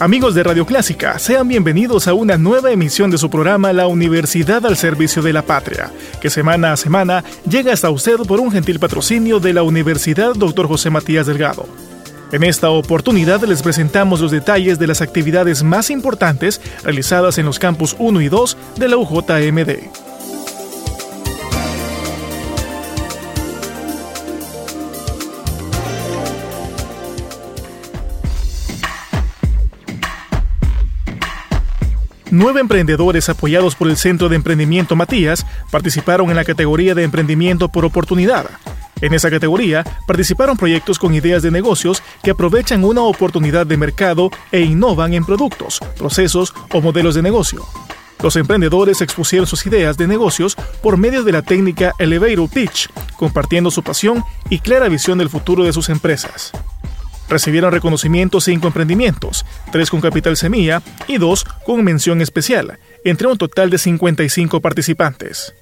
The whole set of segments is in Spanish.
Amigos de Radio Clásica, sean bienvenidos a una nueva emisión de su programa La Universidad al Servicio de la Patria, que semana a semana llega hasta usted por un gentil patrocinio de la Universidad Dr. José Matías Delgado. En esta oportunidad les presentamos los detalles de las actividades más importantes realizadas en los campus 1 y 2 de la UJMD. Nueve emprendedores apoyados por el Centro de Emprendimiento Matías participaron en la categoría de Emprendimiento por Oportunidad. En esa categoría participaron proyectos con ideas de negocios que aprovechan una oportunidad de mercado e innovan en productos, procesos o modelos de negocio. Los emprendedores expusieron sus ideas de negocios por medio de la técnica Elevator Pitch, compartiendo su pasión y clara visión del futuro de sus empresas. Recibieron reconocimientos cinco emprendimientos, tres con capital semilla y dos con mención especial, entre un total de 55 participantes.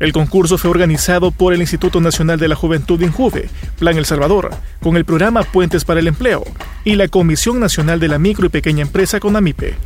El concurso fue organizado por el Instituto Nacional de la Juventud Injuve, Plan El Salvador, con el programa Puentes para el Empleo y la Comisión Nacional de la Micro y Pequeña Empresa con AMIPE.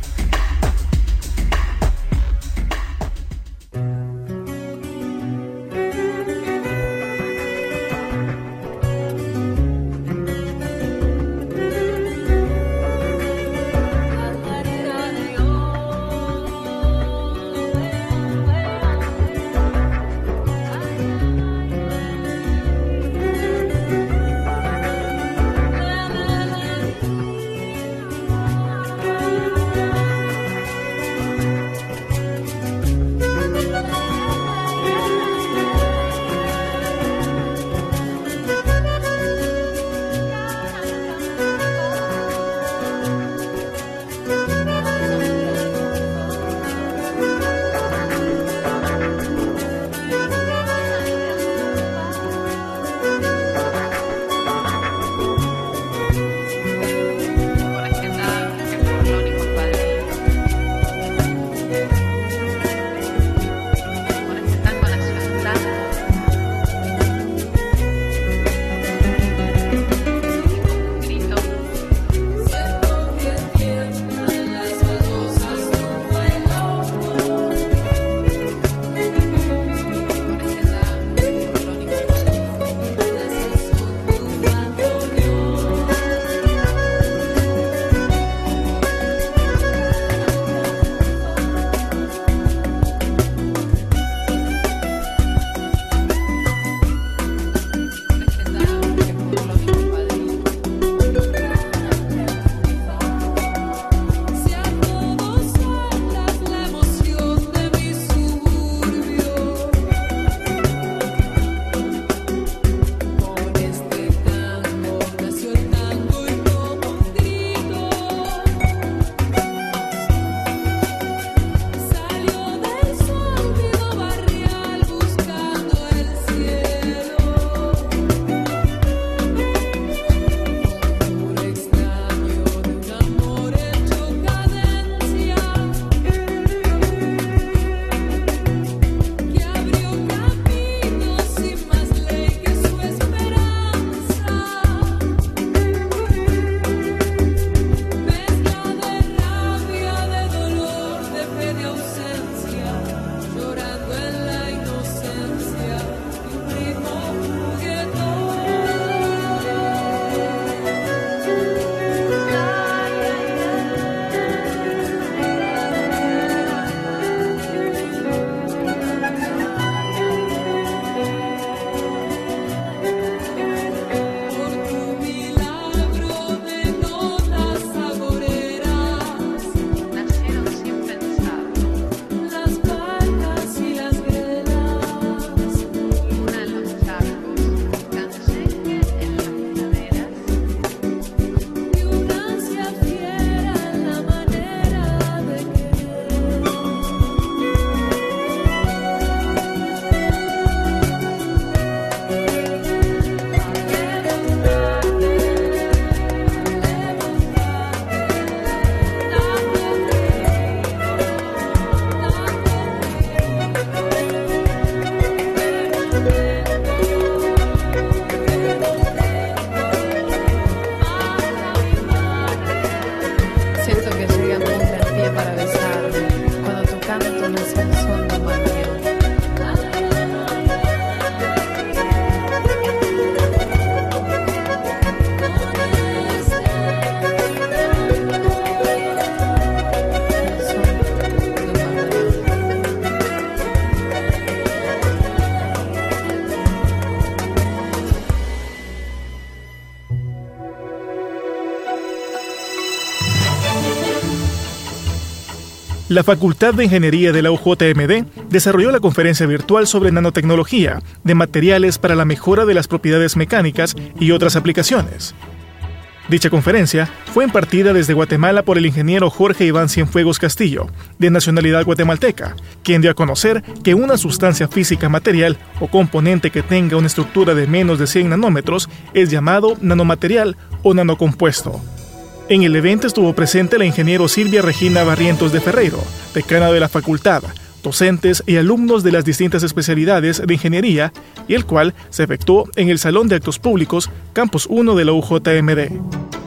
La Facultad de Ingeniería de la UJMD desarrolló la conferencia virtual sobre nanotecnología de materiales para la mejora de las propiedades mecánicas y otras aplicaciones. Dicha conferencia fue impartida desde Guatemala por el ingeniero Jorge Iván Cienfuegos Castillo, de nacionalidad guatemalteca, quien dio a conocer que una sustancia física material o componente que tenga una estructura de menos de 100 nanómetros es llamado nanomaterial o nanocompuesto. En el evento estuvo presente la ingeniero Silvia Regina Barrientos de Ferreiro, decana de la facultad, docentes y alumnos de las distintas especialidades de ingeniería, y el cual se efectuó en el Salón de Actos Públicos, Campus 1 de la UJMD.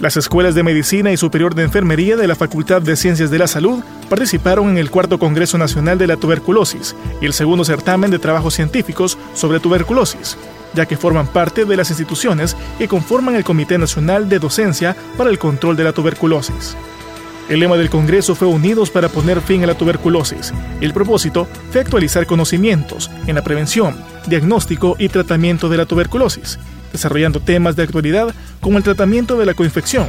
Las escuelas de medicina y superior de enfermería de la Facultad de Ciencias de la Salud participaron en el cuarto Congreso Nacional de la Tuberculosis y el segundo certamen de trabajos científicos sobre tuberculosis, ya que forman parte de las instituciones que conforman el Comité Nacional de Docencia para el Control de la Tuberculosis. El lema del Congreso fue Unidos para poner fin a la tuberculosis. El propósito fue actualizar conocimientos en la prevención, diagnóstico y tratamiento de la tuberculosis desarrollando temas de actualidad como el tratamiento de la coinfección,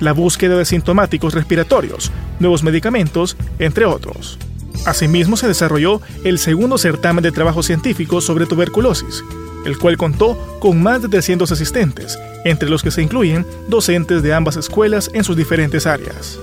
la búsqueda de sintomáticos respiratorios, nuevos medicamentos, entre otros. Asimismo, se desarrolló el segundo certamen de trabajo científico sobre tuberculosis, el cual contó con más de 300 asistentes, entre los que se incluyen docentes de ambas escuelas en sus diferentes áreas.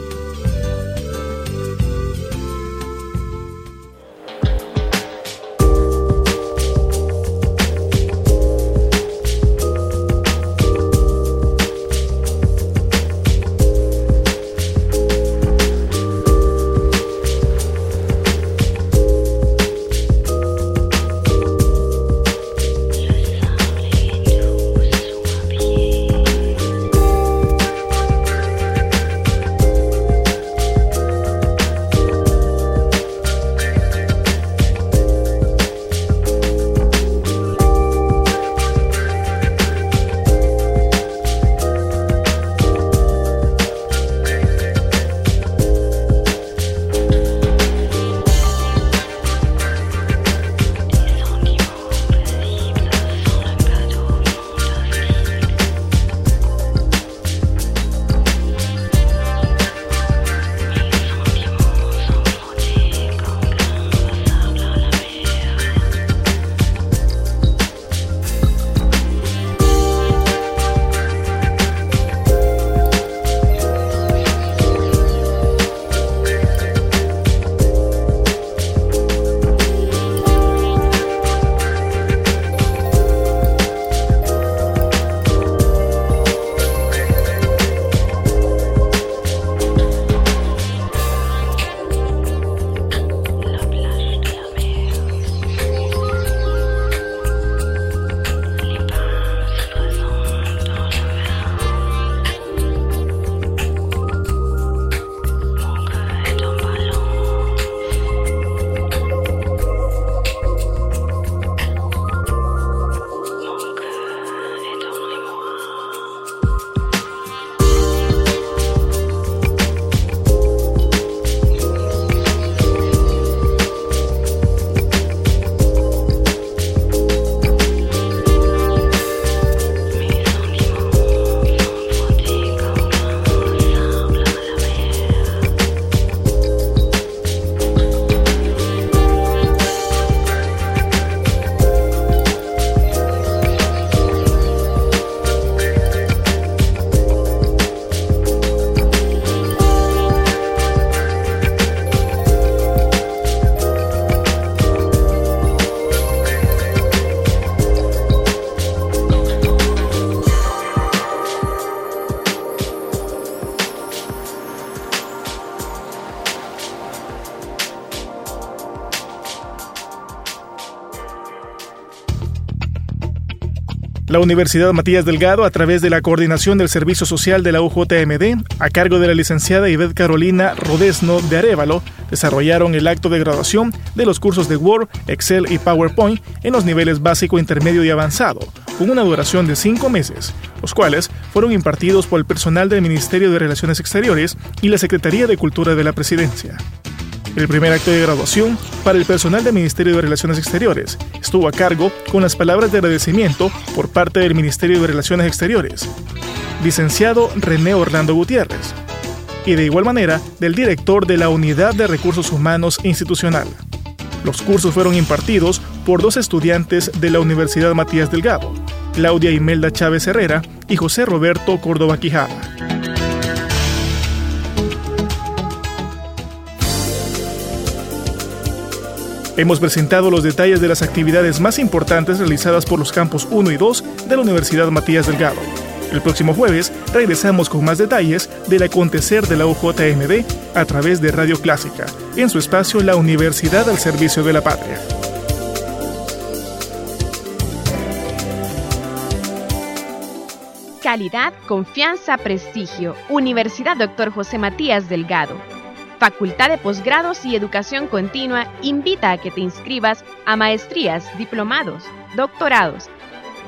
La Universidad Matías Delgado, a través de la coordinación del Servicio Social de la UJMD, a cargo de la licenciada Ivette Carolina Rodesno de Arevalo, desarrollaron el acto de graduación de los cursos de Word, Excel y PowerPoint en los niveles básico, intermedio y avanzado, con una duración de cinco meses, los cuales fueron impartidos por el personal del Ministerio de Relaciones Exteriores y la Secretaría de Cultura de la Presidencia. El primer acto de graduación para el personal del Ministerio de Relaciones Exteriores estuvo a cargo con las palabras de agradecimiento por parte del Ministerio de Relaciones Exteriores, licenciado René Orlando Gutiérrez, y de igual manera del director de la Unidad de Recursos Humanos Institucional. Los cursos fueron impartidos por dos estudiantes de la Universidad Matías Delgado, Claudia Imelda Chávez Herrera y José Roberto Córdoba Quijada. Hemos presentado los detalles de las actividades más importantes realizadas por los campos 1 y 2 de la Universidad Matías Delgado. El próximo jueves regresamos con más detalles del acontecer de la UJMD a través de Radio Clásica, en su espacio La Universidad al Servicio de la Patria. Calidad, confianza, prestigio. Universidad Dr. José Matías Delgado Facultad de Posgrados y Educación Continua invita a que te inscribas a maestrías, diplomados, doctorados.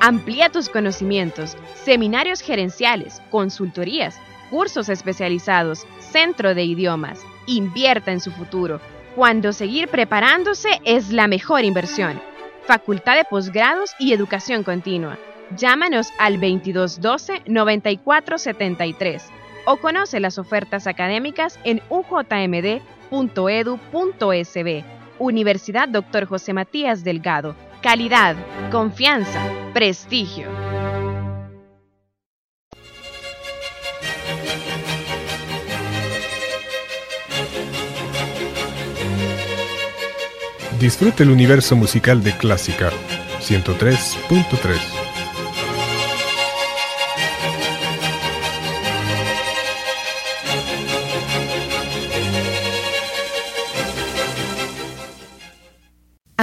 Amplía tus conocimientos, seminarios gerenciales, consultorías, cursos especializados, centro de idiomas. Invierta en su futuro, cuando seguir preparándose es la mejor inversión. Facultad de Posgrados y Educación Continua. Llámanos al 2212-9473 o conoce las ofertas académicas en ujmd.edu.sb. Universidad Dr. José Matías Delgado, calidad, confianza, prestigio. Disfrute el universo musical de Clásica 103.3.